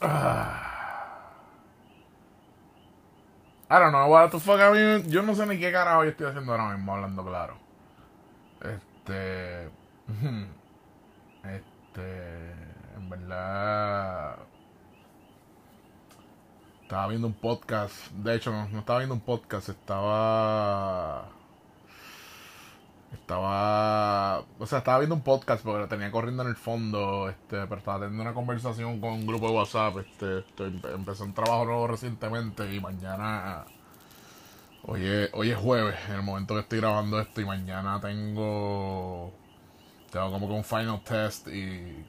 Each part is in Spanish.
Ah. I don't know what the fuck I mean. Yo no sé ni qué carajo yo estoy haciendo ahora mismo, hablando claro. Este. Este. En verdad. Estaba viendo un podcast. De hecho, no estaba viendo un podcast, estaba. Estaba. O sea, estaba viendo un podcast porque lo tenía corriendo en el fondo. Este, pero estaba teniendo una conversación con un grupo de WhatsApp. Este, estoy, empecé un trabajo nuevo recientemente y mañana. Hoy es, hoy es jueves, en el momento que estoy grabando esto, y mañana tengo. Tengo como que un final test y.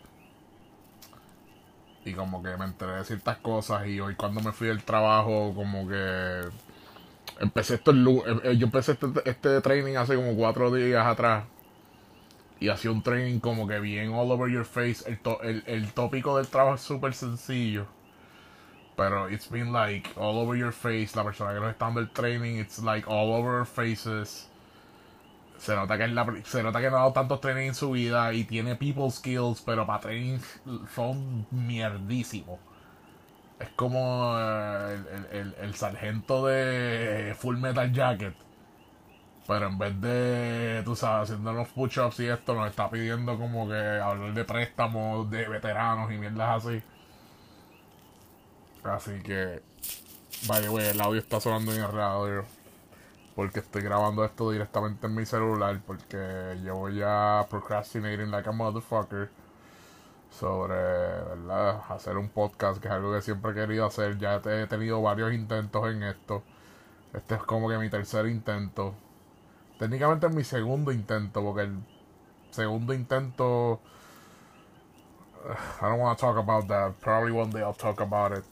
Y como que me enteré de ciertas cosas. Y hoy, cuando me fui del trabajo, como que empecé esto el eh, eh, yo empecé este, este training hace como cuatro días atrás. Y hacía un training como que bien all over your face. El, to- el, el tópico del trabajo es súper sencillo. Pero it's been like all over your face. La persona que nos está dando el training it's like all over our faces. Se nota que la, se nota que no ha dado tantos training en su vida y tiene people skills pero para training son mierdísimos es como eh, el, el, el- el sargento de Full Metal Jacket. Pero en vez de, tú sabes, haciendo los push-ups y esto, nos está pidiendo como que hablar de préstamos de veteranos y mierdas así. Así que, vaya, güey, el audio está sonando en el radio. Porque estoy grabando esto directamente en mi celular. Porque llevo ya procrastinating like a motherfucker sobre ¿verdad? hacer un podcast, que es algo que siempre he querido hacer. Ya he tenido varios intentos en esto. Este es como que mi tercer intento. Técnicamente es mi segundo intento, porque el segundo intento. I don't want to talk about that. Probably one day I'll talk about it.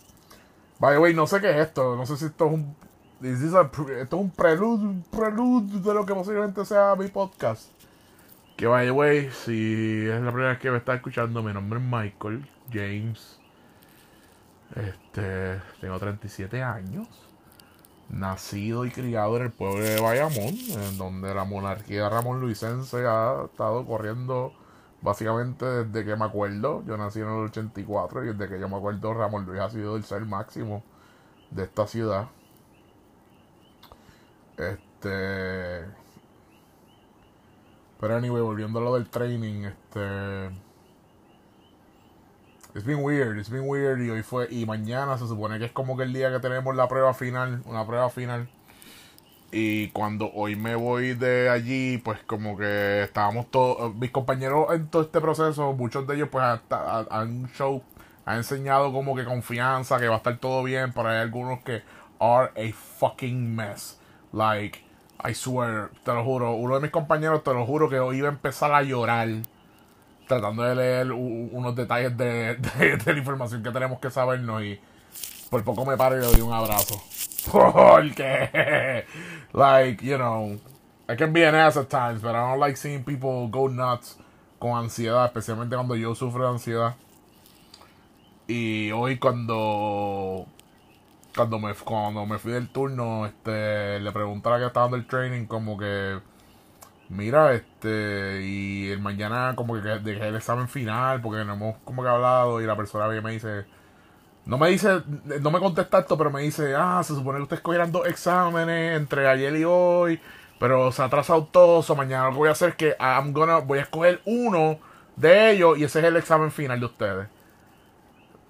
By the way, no sé qué es esto. No sé si esto es un. esto es un prelude, un prelude de lo que posiblemente sea mi podcast. Que by the way, si es la primera vez que me está escuchando, mi nombre es Michael James. Este, tengo 37 años. Nacido y criado en el pueblo de Bayamón, en donde la monarquía Ramón Luisense ha estado corriendo básicamente desde que me acuerdo. Yo nací en el 84 y desde que yo me acuerdo Ramón Luis ha sido el ser máximo de esta ciudad. Este. Pero anyway, volviendo a lo del training, este. It's been weird, it's been weird y hoy fue, y mañana se supone que es como que el día que tenemos la prueba final, una prueba final. Y cuando hoy me voy de allí, pues como que estábamos todos, mis compañeros en todo este proceso, muchos de ellos pues han show, han enseñado como que confianza, que va a estar todo bien, pero hay algunos que are a fucking mess. Like, I swear, te lo juro, uno de mis compañeros, te lo juro que iba a empezar a llorar tratando de leer unos detalles de, de- de la información que tenemos que sabernos y por poco me paro y le doy un abrazo. Porque, like, you know, I can be an ass at times, but I don't like seeing people go nuts con ansiedad, especialmente cuando yo sufro de ansiedad. Y hoy cuando cuando me cuando me fui del turno, este le pregunté a la que estaba dando el training como que mira, este y el mañana como que dejé el examen final porque no hemos como que hablado y la persona que me dice no me dice, no me contesta esto, pero me dice, ah, se supone que ustedes cogieran dos exámenes entre ayer y hoy, pero se ha atrasado todo, so mañana lo que voy a hacer es que I'm gonna, voy a escoger uno de ellos y ese es el examen final de ustedes.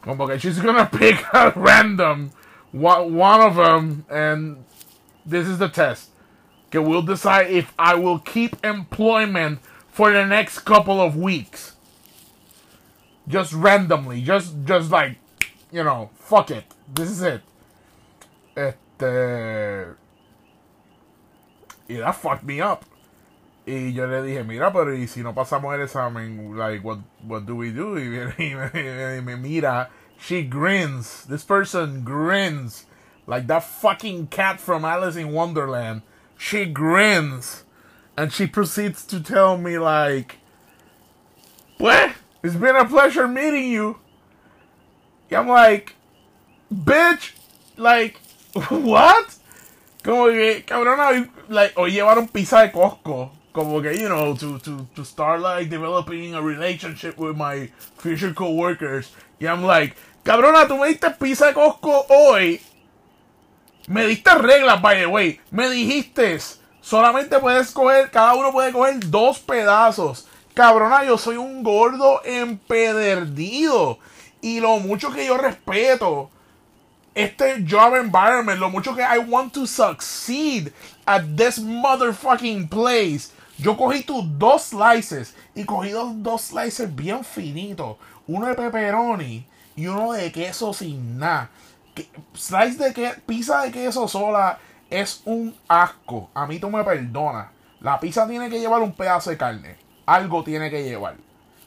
Como que she's gonna pick a random one, one of them and this is the test. Okay, we'll decide if I will keep employment for the next couple of weeks. Just randomly, just just like you know, fuck it. This is it. Este. Y that fucked me up. Y yo le dije, mira, pero y si no pasamos el examen, like, what, what do we do? Y, viene y me, y me mira, she grins. This person grins. Like that fucking cat from Alice in Wonderland. She grins. And she proceeds to tell me, like, what? It's been a pleasure meeting you. I'm like, bitch, like, what? Como que, cabrón, hoy, like, hoy llevaron pizza de Costco. como que, you know, to, to, to start like developing a relationship with my future coworkers. Y I'm like, cabrona, tú me diste pizza de Costco hoy. Me diste reglas, by the way. Me dijiste, solamente puedes coger, cada uno puede coger dos pedazos. Cabrona, yo soy un gordo empedernido. Y lo mucho que yo respeto este job environment, lo mucho que I want to succeed at this motherfucking place. Yo cogí tus dos slices y cogí dos, dos slices bien finitos. Uno de pepperoni y uno de queso sin nada. Slice de que, pizza de queso sola es un asco. A mí tú me perdonas. La pizza tiene que llevar un pedazo de carne. Algo tiene que llevar.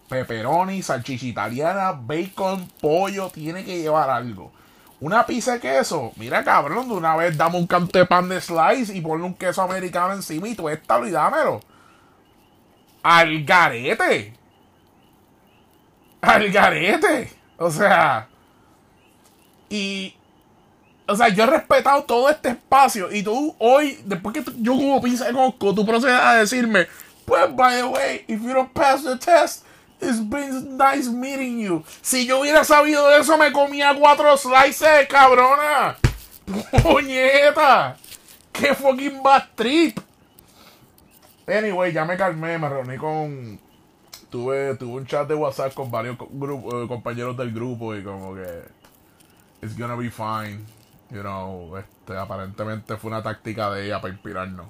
Pepperoni, salchicha italiana, bacon, pollo, tiene que llevar algo. Una pizza de queso, mira cabrón, de una vez dame un canto de pan de slice y ponle un queso americano encima y tú esta y dámelo. Al garete. Al garete. O sea. Y. O sea, yo he respetado todo este espacio. Y tú hoy, después que yo como pizza de coco, tú procedes a decirme, pues, by the way, if you don't pass the test, it's been nice meeting you. Si yo hubiera sabido eso, me comía cuatro slices, cabrona. Puñeta. Qué fucking bad trip. Anyway, ya me calmé, me reuní con. Tuve, tuve un chat de WhatsApp con varios eh, compañeros del grupo y como que. It's gonna be fine. You know, este, aparentemente fue una táctica de ella para inspirarnos.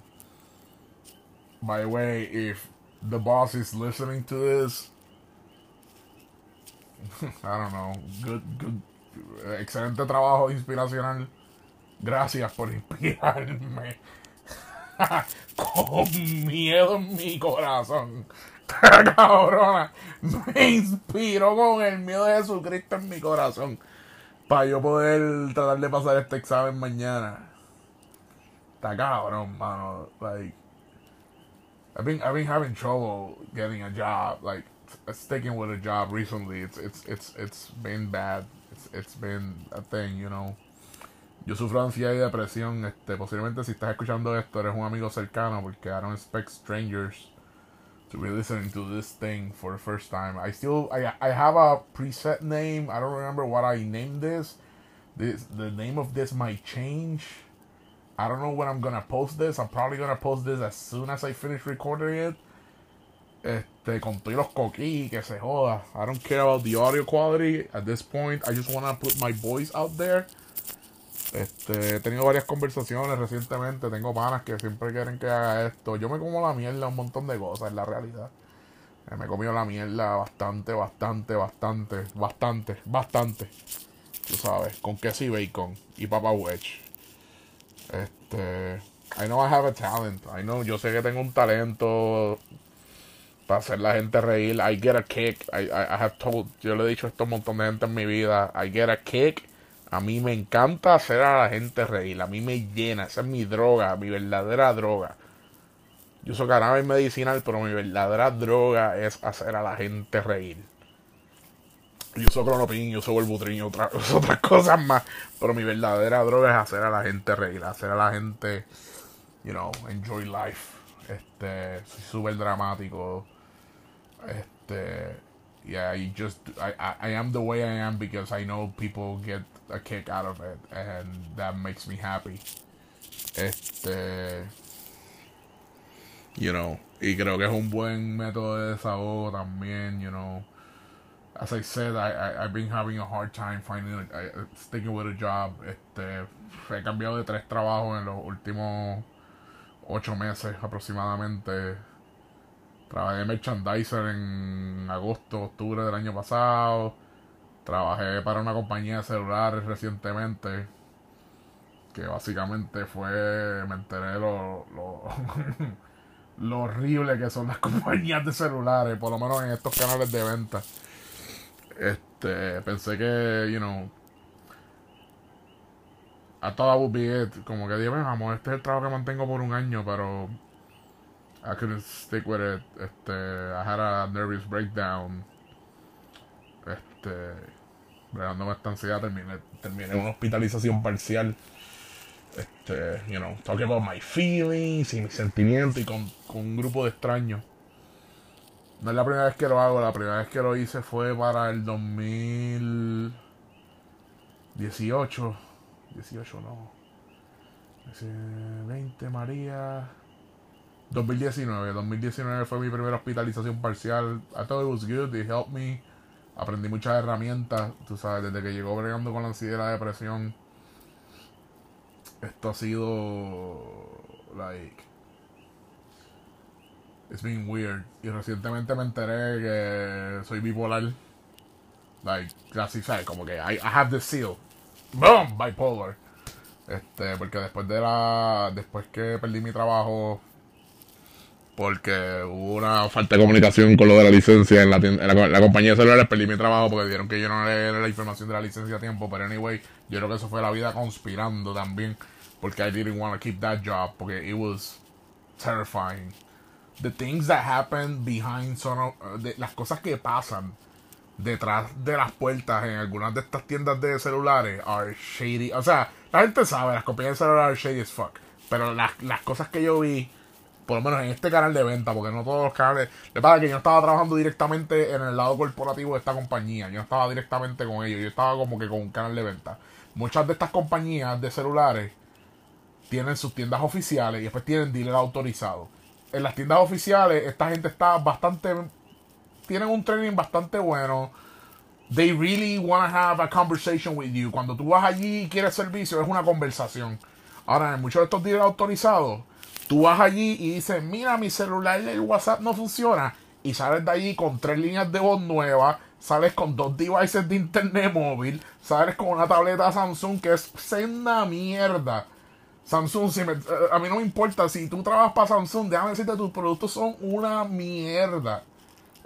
By the way, if the boss is listening to this, I don't know, good, good, excelente trabajo inspiracional. Gracias por inspirarme. con miedo en mi corazón. Cabrona, me inspiró con el miedo de Jesucristo en mi corazón. Para yo poder tratar de pasar este examen mañana. Está cabrón, mano. Like, I've been, I've been having trouble getting a job. Like, sticking with a job recently. It's, it's, it's, it's been bad. It's, it's been a thing, you know. Yo sufro ansiedad y depresión. Este, posiblemente si estás escuchando esto, eres un amigo cercano porque I don't expect strangers to be listening to this thing for the first time. I still I I have a preset name. I don't remember what I named this. This the name of this might change. I don't know when I'm gonna post this. I'm probably gonna post this as soon as I finish recording it. Este, con los coquí, que se joda. I don't care about the audio quality at this point. I just wanna put my voice out there. Este, he tenido varias conversaciones recientemente. Tengo panas que siempre quieren que haga esto. Yo me como la mierda un montón de cosas, en la realidad. Eh, me he comido la mierda bastante, bastante, bastante, bastante, bastante. Tú sabes, con queso y bacon y papa wedge. Este, I know I have a talent. I know, yo sé que tengo un talento para hacer la gente reír. I get a kick. I, I, I have told, yo le he dicho esto a un montón de gente en mi vida. I get a kick a mí me encanta hacer a la gente reír. A mí me llena. Esa es mi droga, mi verdadera droga. Yo soy cannabis medicinal, pero mi verdadera droga es hacer a la gente reír. Yo soy cronopin, yo soy el otra, otras cosas más. Pero mi verdadera droga es hacer a la gente reír, hacer a la gente, you know, enjoy life. Este, soy súper dramático. Este, yeah, I just, I, I am the way I am because I know people get a kick out of it and that makes me happy. Este, you know, y creo que es un buen método de desahogo también, you know. As I said, I, I I've been having a hard time finding a, sticking with a job. Este, he cambiado de tres trabajos en los últimos ocho meses aproximadamente. Trabajé de merchandiser en agosto, octubre del año pasado Trabajé para una compañía de celulares recientemente. Que básicamente fue. Me enteré lo, lo, lo horrible que son las compañías de celulares, por lo menos en estos canales de venta. Este, pensé que, you know, would be it. Como que dije, vamos, este es el trabajo que mantengo por un año, pero I couldn't stick with it. Este, I had a nervous breakdown. Este, bregándome esta ansiedad, terminé, terminé una hospitalización parcial. este, you know, talking about my feelings y mis sentimientos y con, con un grupo de extraños. No es la primera vez que lo hago, la primera vez que lo hice fue para el 2018. 18 no. 20 María. 2019. 2019 fue mi primera hospitalización parcial. I thought it was good. It helped me. Aprendí muchas herramientas. Tú sabes, desde que llegó bregando con la ansiedad y la depresión. Esto ha sido. Like. It's been weird. Y recientemente me enteré que soy bipolar. Like, casi, ¿sabes? Como que I, I have the seal. Boom! Bipolar. Este, porque después de la. Después que perdí mi trabajo. Porque hubo una falta de comunicación con lo de la licencia en la, en la, compañía de celulares. Perdí mi trabajo porque dijeron que yo no le la información de la licencia a tiempo. Pero anyway, yo creo que eso fue la vida conspirando también. Porque I didn't want to keep that job. Porque it was terrifying. The things that happen behind son. Uh, de, las cosas que pasan detrás de las puertas en algunas de estas tiendas de celulares are shady. O sea, la gente sabe, las compañías de celulares are shady as fuck. Pero las, las cosas que yo vi, por lo menos en este canal de venta, porque no todos los canales. Le pasa que yo estaba trabajando directamente en el lado corporativo de esta compañía. Yo estaba directamente con ellos. Yo estaba como que con un canal de venta. Muchas de estas compañías de celulares tienen sus tiendas oficiales y después tienen dealer autorizado. En las tiendas oficiales, esta gente está bastante tienen un training bastante bueno. They really want to have a conversation with you. Cuando tú vas allí y quieres servicio, es una conversación. Ahora, en muchos de estos días autorizados, tú vas allí y dices, mira, mi celular el WhatsApp no funciona. Y sales de allí con tres líneas de voz nuevas, sales con dos devices de internet móvil, sales con una tableta Samsung que es senda mierda. Samsung, si eh, a mí no me importa, si tú trabajas para Samsung, déjame decirte, tus productos son una mierda.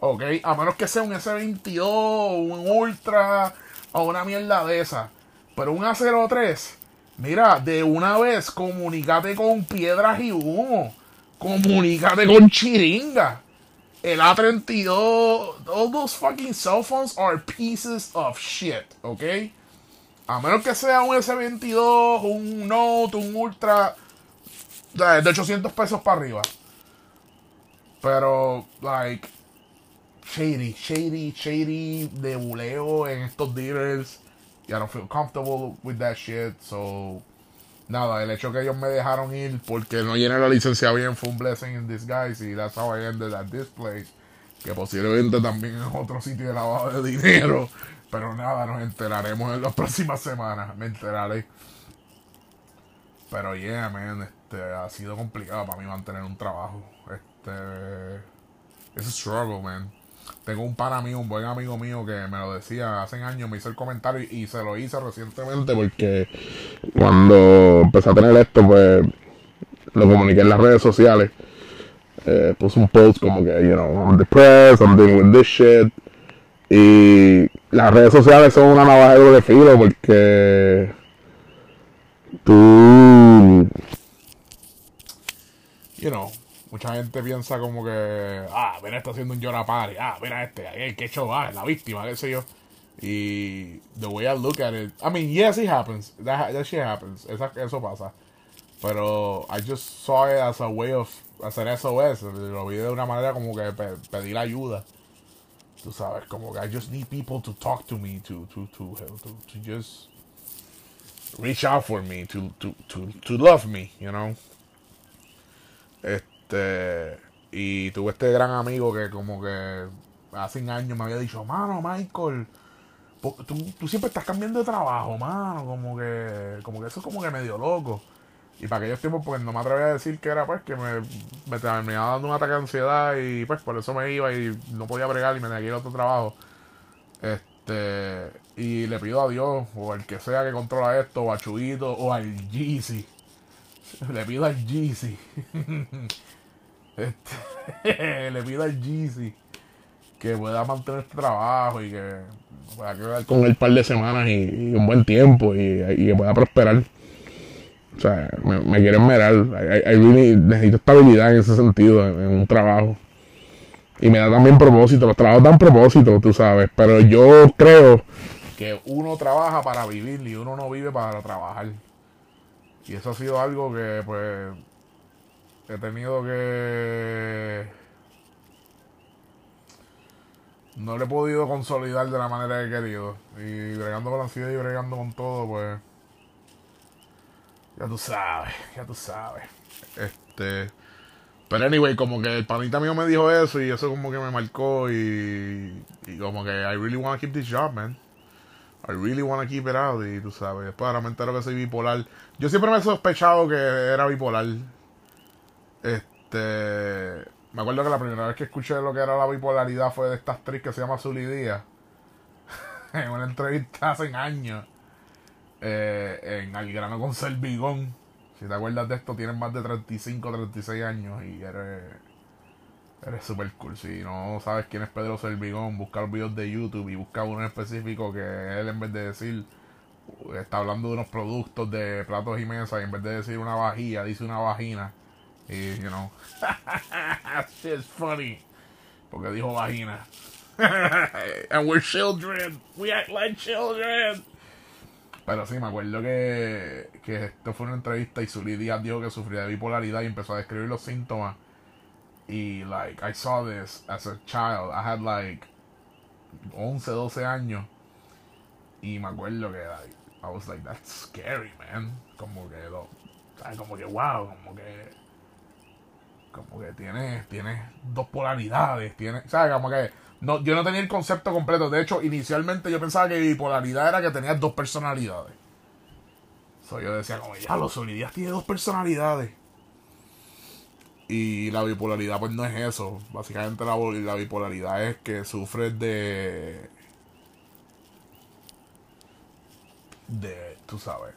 ¿ok? A menos que sea un S22, un Ultra o una mierda de esa. Pero un A03, mira, de una vez comunícate con piedras y humo. Comunícate con chiringa. El A32, all those fucking cell phones are pieces of shit, ¿ok? A menos que sea un S22, un Note, un Ultra de 800 pesos para arriba. Pero, like, shady, shady, shady de buleo en estos dealers. Y I don't feel comfortable with that shit. So, nada, el hecho que ellos me dejaron ir porque no llené la licencia bien fue un blessing in disguise. Y that's how I ended at this place. Que posiblemente también es otro sitio de lavado de dinero. Pero nada, nos enteraremos en las próximas semanas. Me enteraré. Pero yeah, man, este, ha sido complicado para mí mantener un trabajo. Este. Es un struggle, man. Tengo un pana mío, un buen amigo mío que me lo decía hace años, me hizo el comentario y, se lo hice recientemente porque cuando empecé a tener esto, pues lo comuniqué en las redes sociales. Eh, puse un post como que, you know, I'm depressed, I'm dealing with this shit. Y las redes sociales son una navaja de filo porque tú, you know, mucha gente piensa como que, ah, mira, está haciendo un llora party, ah, mira este, el que hecho va, la víctima, qué sé yo. Y the way I look at it, I mean, yes, it happens, that, that shit happens, eso pasa. Pero I just saw it as a way of hacer SOS, lo vi de una manera como que pedir ayuda. Tú sabes, como que I just need people to talk to me, to, to, to, to, to just reach out for me, to, to, to, to love me, you know. Este, este, y tuve este gran amigo que como que hace años me había dicho, mano, Michael, tú, siempre estás cambiando de trabajo, mano, como que, como que eso es como que medio loco. Y para aquellos tiempos, pues no me atrevía a decir que era pues que me, me terminaba dando un ataque de ansiedad y pues por eso me iba y no podía bregar y me negué otro trabajo. Este, y le pido a Dios, o al que sea que controla esto, o a Chuito, o al Jeezy. Le pido al Jeezy Este, le pido al Jeezy que pueda mantener este trabajo y que pueda quedar con él un par de semanas y, un buen tiempo y, que pueda prosperar. O sea, me, me quiero esmerar. necesito estabilidad en ese sentido, en, un trabajo. Y me da también propósito. Los trabajos dan propósito, tú sabes. Pero yo creo que uno trabaja para vivir y uno no vive para trabajar. Y eso ha sido algo que, pues, he tenido que... No le he podido consolidar de la manera que he querido. Y bregando con la ansiedad y bregando con todo, pues... Ya tú sabes, ya tú sabes. Este... Pero anyway, como que el panita mío me dijo eso y eso como que me marcó y, y como que I really want to keep this job, man. I really want to keep it out y tú sabes, después ahora me que soy bipolar. Yo siempre me he sospechado que era bipolar. Este, me acuerdo que la primera vez que escuché lo que era la bipolaridad fue de esta actriz que se llama Zully en una entrevista hace años. Eh, en Al grano con Servigón si te acuerdas de esto, tienes más de 35, 36 años y eres. Eres super cool. Si no sabes quién es Pedro Servigón, busca los videos de YouTube y busca uno en específico que él, en vez de decir. Está hablando de unos productos de platos y mesas y en vez de decir una vajilla, dice una vagina. Y, you know. Shit's funny. Porque dijo vagina. And we're children. We act like children. Pero sí, me acuerdo que, que esto fue una entrevista y Zully Díaz dijo que sufría de bipolaridad y empezó a describir los síntomas. Y, like, I saw this as a child. I had, like, 11, 12 años. Y me acuerdo que, like, I was like, that's scary, man. Como que, lo, como que, wow, como que, como que tiene, tiene dos polaridades, tiene, ¿sabes? Como que no, yo no tenía el concepto completo. De hecho, inicialmente yo pensaba que bipolaridad era que tenías dos personalidades. So, yo decía, como ya, los Solidías tiene dos personalidades. Y la bipolaridad, pues no es eso. Básicamente, la, la bipolaridad es que sufres de. de. tú sabes.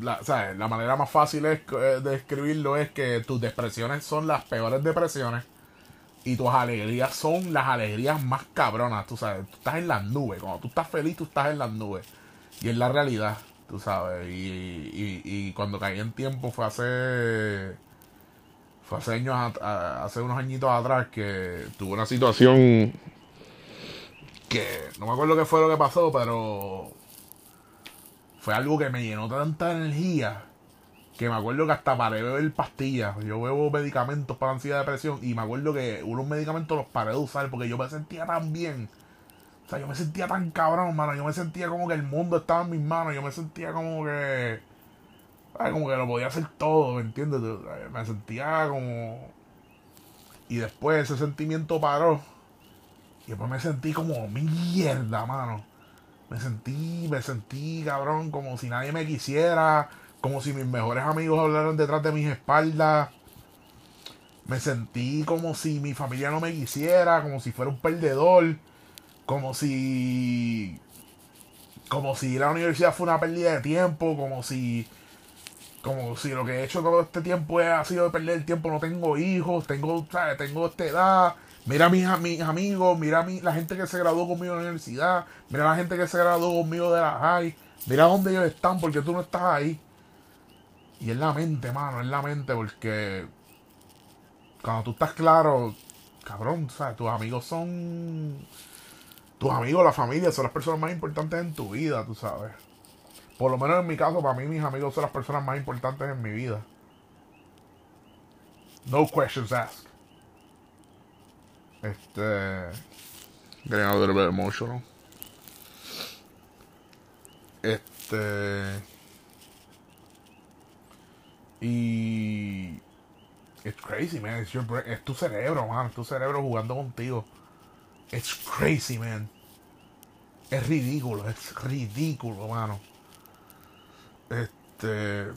La, la manera más fácil eh, de escribirlo es que tus depresiones son las peores depresiones y tus alegrías son las alegrías más cabronas, tú sabes. Tú estás en las nubes. Cuando tú estás feliz, tú estás en las nubes. Y es la realidad, tú sabes. Y, y, y cuando caí en tiempo fue hace. Fue hace años, hace unos añitos atrás que tuve una situación que no me acuerdo qué fue lo que pasó, pero fue algo que me llenó tanta energía que me acuerdo que hasta paré de beber pastillas. Yo bebo medicamentos para ansiedad de depresión y me acuerdo que unos medicamentos los paré de usar porque yo me sentía tan bien. O sea, yo me sentía tan cabrón, mano. Yo me sentía como que el mundo estaba en mis manos. Yo me sentía como que. Como que lo podía hacer todo, ¿me entiendes? Me sentía como. Y después ese sentimiento paró. Y después me sentí como mierda, mano. Me sentí, me sentí, cabrón, como si nadie me quisiera como si mis mejores amigos hablaran detrás de mis espaldas. Me sentí como si mi familia no me quisiera, como si fuera un perdedor, como si como si la universidad fue una pérdida de tiempo, como si como si lo que he hecho todo este tiempo ha sido de perder el tiempo, no tengo hijos, tengo, ¿sabes? tengo esta edad, mira a mis, mis amigos, mira a mi, la gente que se graduó conmigo en la universidad, mira a la gente que se graduó conmigo de la high, mira dónde ellos están porque tú no estás ahí. Y es la mente, mano, es la mente porque cuando tú estás claro, cabrón, ¿sabes? Tus amigos son... Tus amigos, la familia, son las personas más importantes en tu vida, tú sabes. Por lo menos en mi caso, para mí mis amigos son las personas más importantes en mi vida. No questions asked. Este... Getting a little bit emotional. Este... Y. It's crazy, man. It's your es tu cerebro, man. Es tu cerebro jugando contigo. It's crazy, man. Es ridículo, es ridículo, mano. Este.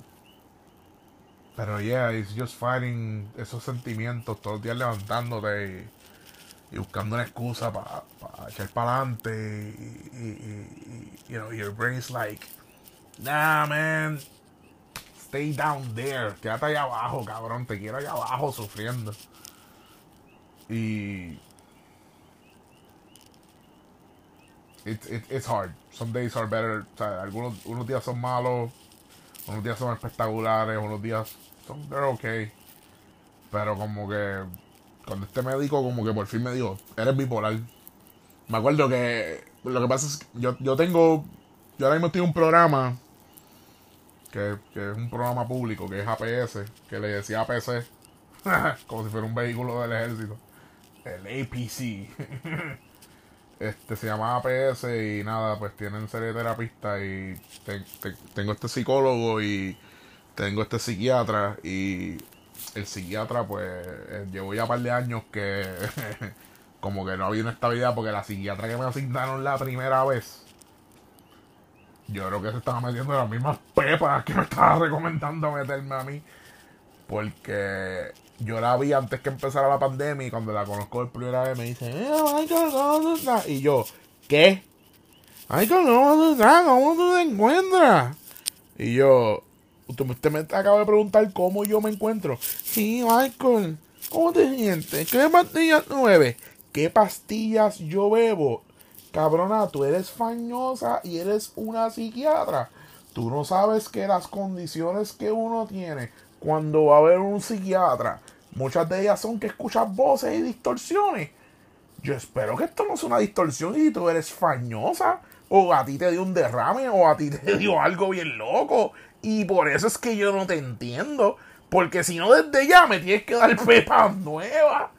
Pero yeah, it's just fighting esos sentimientos todos los días levantándote y, buscando una excusa para echar para adelante. Y, y, you know, your brain's like, nah, man stay down there. Quédate allá abajo, cabrón. Te quiero allá abajo sufriendo. Y. It, it, it's hard. Some days are better. Algunos unos días son malos. Unos días son espectaculares. Unos días son. They're okay. Pero como que. Cuando este médico, como que por fin me dijo: Eres bipolar. Me acuerdo que. Lo que pasa es que yo, yo tengo. Yo ahora mismo en un programa que, que es un programa público, que es APS, que le decía APC, como si fuera un vehículo del ejército. El APC. este se llama APS y nada, pues tienen serie de terapistas y tengo este psicólogo y tengo este psiquiatra y el psiquiatra pues eh, llevo ya un par de años que como que no había una estabilidad porque la psiquiatra que me asignaron la primera vez yo creo que se estaba metiendo las mismas pepas que me estaba recomendando meterme a mí porque yo la vi antes que empezara la pandemia y cuando la conozco por primera vez me dice y yo ¿qué? Michael, ¿cómo tú ¿Cómo tú te encuentras? Y yo, Usted, me acaba de preguntar cómo yo me encuentro. Sí, Michael. ¿Cómo te sientes? ¿Qué pastillas bebes? ¿Qué pastillas yo bebo? Cabrona, tú eres fañosa y eres una psiquiatra. Tú no sabes que las condiciones que uno tiene cuando va a ver un psiquiatra, muchas de ellas son que escuchas voces y distorsiones. Yo espero que esto no sea una distorsión y tú eres fañosa. O a ti te dio un derrame, o a ti te dio algo bien loco. Y por eso es que yo no te entiendo. Porque si no, desde ya me tienes que dar pepas nuevas.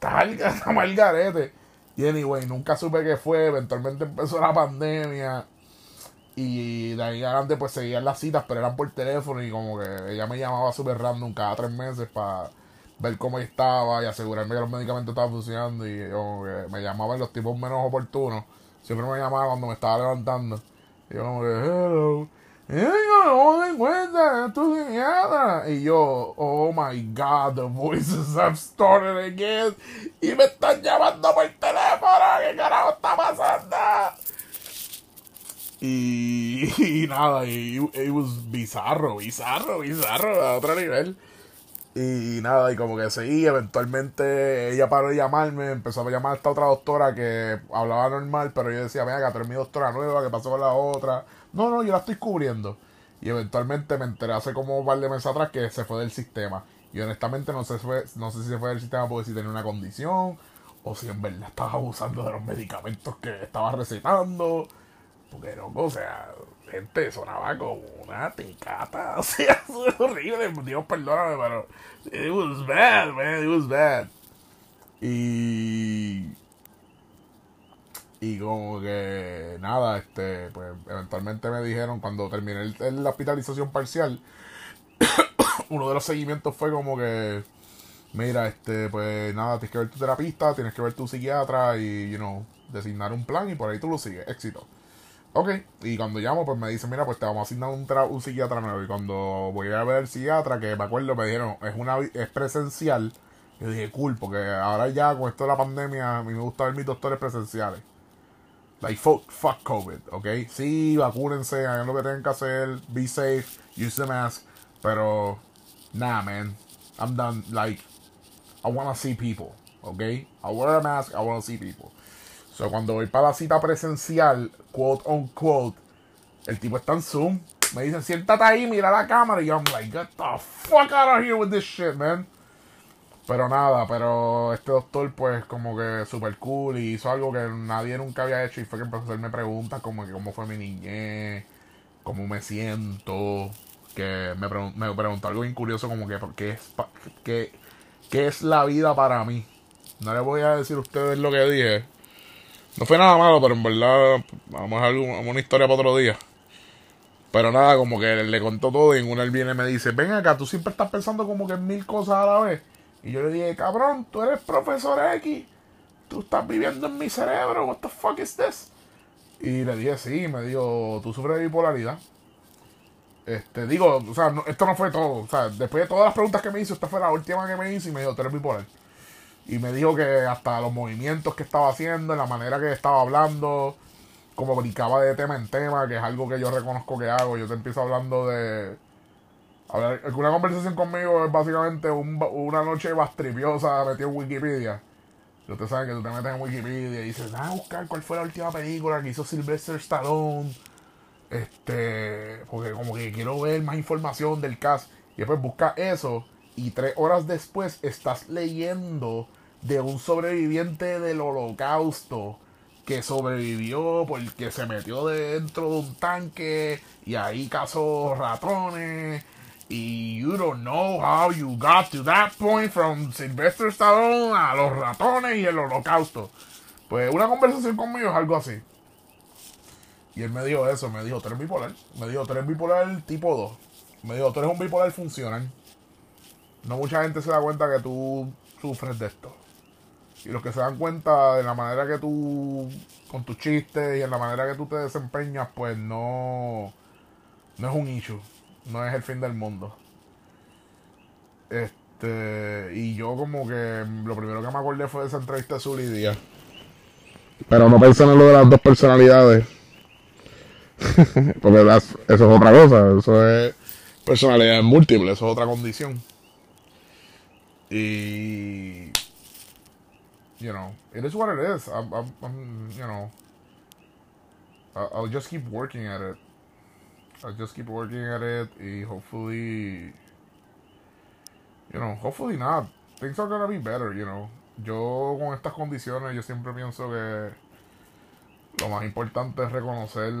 Está mal garete. Y anyway, nunca supe qué fue. Eventualmente empezó la pandemia. Y de ahí adelante pues seguían las citas, pero eran por teléfono. Y como que ella me llamaba súper random cada tres meses para ver cómo estaba y asegurarme que los medicamentos estaban funcionando. Y como que me llamaba en los tipos menos oportunos. Siempre me llamaba cuando me estaba levantando. Y yo como que, hello. No me psiquiatra. Y yo, oh my god, the voices have started again. Y me están llamando por teléfono. ¿Qué carajo está pasando? Y, y nada, y it was bizarro, bizarro, bizarro, a otro nivel. Y nada, y como que seguí, eventualmente ella paró de llamarme, empezó a llamar a esta otra doctora que hablaba normal, pero yo decía, venga, que mi doctora nueva, ¿qué pasó con la otra? No, no, yo la estoy cubriendo. Y eventualmente me enteré hace como un par de meses atrás que se fue del sistema. Y honestamente no sé, no sé si se fue del sistema porque si tenía una condición o si en verdad estaba abusando de los medicamentos que estaba recetando. Porque no, o sea, gente, sonaba como una ticata. O sea, es horrible. Dios perdóname, pero. It was bad, man. It was bad. Y. Y como que. Nada, este. Pues eventualmente me dijeron cuando terminé la hospitalización parcial. uno de los seguimientos fue como que. Mira, este, pues nada, tienes que ver tu terapista, tienes que ver tu psiquiatra y, you know, designar un plan y por ahí tú lo sigues. Éxito. Ok, y cuando llamo, pues me dicen, mira, pues te vamos a asignar un, un psiquiatra nuevo. Y cuando voy a ver el psiquiatra, que me acuerdo, me dijeron, es una es presencial. Yo dije, cool, porque ahora ya con esto de la pandemia, a mí me gusta ver mis doctores presenciales. Like, fuck, fuck COVID, ¿ok? Sí, vacúnense, hagan lo que tengan que hacer, be safe, use the mask. Pero, nah, man, I'm done. Like, I wanna see people, ¿ok? I wear a mask, I wanna see people. So, cuando voy para la cita presencial, quote on quote, el tipo está en Zoom. Me dicen, siéntate ahí, mira la cámara. Y yo, I'm like, get the fuck out of here with this shit, man. Pero nada, pero este doctor, pues, como que super cool y hizo algo que nadie nunca había hecho. Y fue que empezó a hacerme preguntas como que cómo fue mi niñez, cómo me siento. Que me, me preguntó algo bien curioso, como que, ¿qué es, qué, qué es la vida para mí? No le voy a decir a ustedes lo que dije no fue nada malo, pero en verdad vamos a, hacer una historia para otro día. Pero nada, como que le contó todo y en una él viene y me dice, ven acá, tú siempre estás pensando como que en mil cosas a la vez. Y yo le dije, cabrón, tú eres profesor X, tú estás viviendo en mi cerebro, what the fuck is this? Y le dije, sí, me dijo, tú sufres de bipolaridad. Este, digo, o sea, esto no fue todo. O sea, después de todas las preguntas que me hizo, esta fue la última que me hizo y me dijo, tú eres bipolar. Y me dijo que hasta los movimientos que estaba haciendo, la manera que estaba hablando, como brincaba de tema en tema, que es algo que yo reconozco que hago. Yo te empiezo hablando de. Hablar, una conversación conmigo es básicamente una noche bastripiosa metido en Wikipedia. Y ustedes saben que tú te metes en Wikipedia y dices, ah, buscar cuál fue la última película que hizo Sylvester Stallone. Este, porque como que quiero ver más información del cast. Y después busca eso y tres horas después estás leyendo de un sobreviviente del holocausto que sobrevivió porque se metió dentro de un tanque y ahí cazó ratones. You don't know how you got to that point from Sylvester Stallone a los ratones y el holocausto. Pues una conversación conmigo es algo así. Y él me dijo eso, me dijo, tú eres bipolar. Me dijo, tú eres bipolar tipo 2. Me dijo, tú eres un bipolar funcional. No mucha gente se da cuenta que tú sufres de esto. Y los que se dan cuenta de la manera que tú, con tus chistes y en la manera que tú te desempeñas, pues no, no es un issue. No es el fin del mundo. Este, y yo como que lo primero que me acordé fue de esa entrevista de su Lidia. Pero no pensé en lo de las dos personalidades. Porque eso es otra cosa. Eso es personalidad múltiple, eso es otra condición. Y. You know, it is what it is. I'm, I'm, you know, I'll just keep working at it. I'll just keep working at it y hopefully, you know, hopefully not. Things are gonna be better, you know. Yo con estas condiciones, yo siempre pienso que lo más importante es reconocer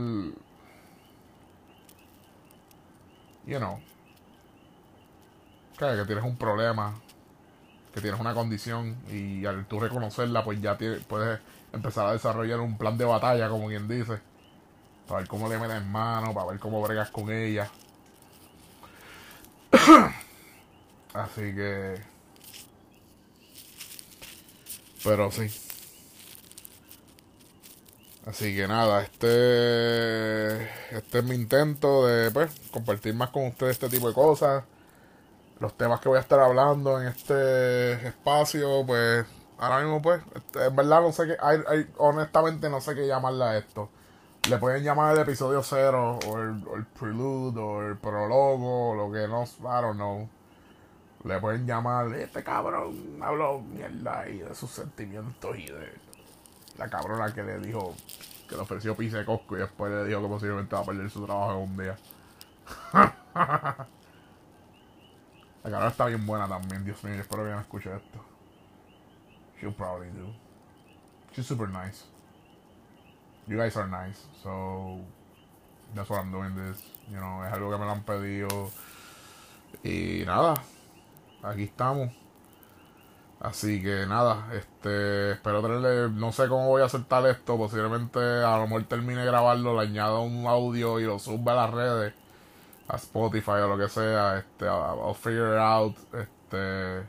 you know, que, que tienes un problema, que tienes una condición y al tú reconocerla, pues ya puedes empezar a desarrollar un plan de batalla, como quien dice, para ver cómo le metes mano, para ver cómo bregas con ella. Así que... Pero sí. Así que nada, este, este es mi intento de pues, compartir más con ustedes este tipo de cosas. Los temas que voy a estar hablando en este espacio, pues ahora mismo pues, este, en verdad no sé qué, honestamente no sé qué llamarle a esto. Le pueden llamar el episodio cero, o el, prelude, o el prólogo, o lo que no, I don't know. Le pueden llamar, este cabrón habló mierda y de sus sentimientos y de la cabrona que le dijo que le ofreció pizza de Costco y después le dijo que posiblemente va a perder su trabajo en un día. la cabrona está bien buena también, Dios mío, espero que no escuche esto. She'll probably do. She's super nice. You guys are nice, so that's why I'm doing this. You know, es algo que me lo han pedido. Y nada, aquí estamos. Así que nada, este, espero tenerle, no sé cómo voy a soltar esto, posiblemente a lo mejor termine de grabarlo, le añado un audio y lo suba a las redes, a Spotify o lo que sea, este, I'll figure it out, este,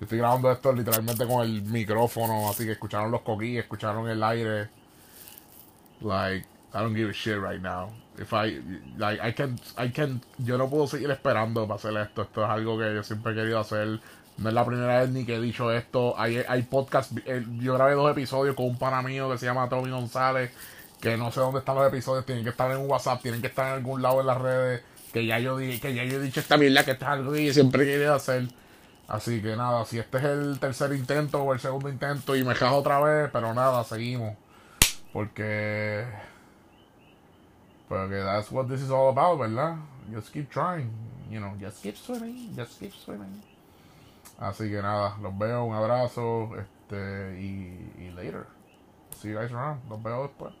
yo estoy grabando esto literalmente con el micrófono, así que escucharon los coquillos, escucharon el aire, like, I don't give a shit right now. If I, like, I can, I can, yo no puedo seguir esperando para hacer esto, esto es algo que yo siempre he querido hacer no es la primera vez ni que he dicho esto. Hay, hay podcast. Eh, yo grabé dos episodios con un pana mío que se llama Tommy González. Que no sé dónde están los episodios. Tienen que estar en WhatsApp. Tienen que estar en algún lado en las redes. Que ya yo, di, que ya yo he dicho esta mierda que está algo que siempre quería hacer. Así que nada, si este es el tercer intento o el segundo intento y me cajo otra vez, pero nada, seguimos. Porque. Porque that's what this is all about, ¿verdad? Just keep trying. You know, just keep swimming, just keep swimming. Así que nada, los veo, un abrazo, este, y, y later. See you guys around, los veo después.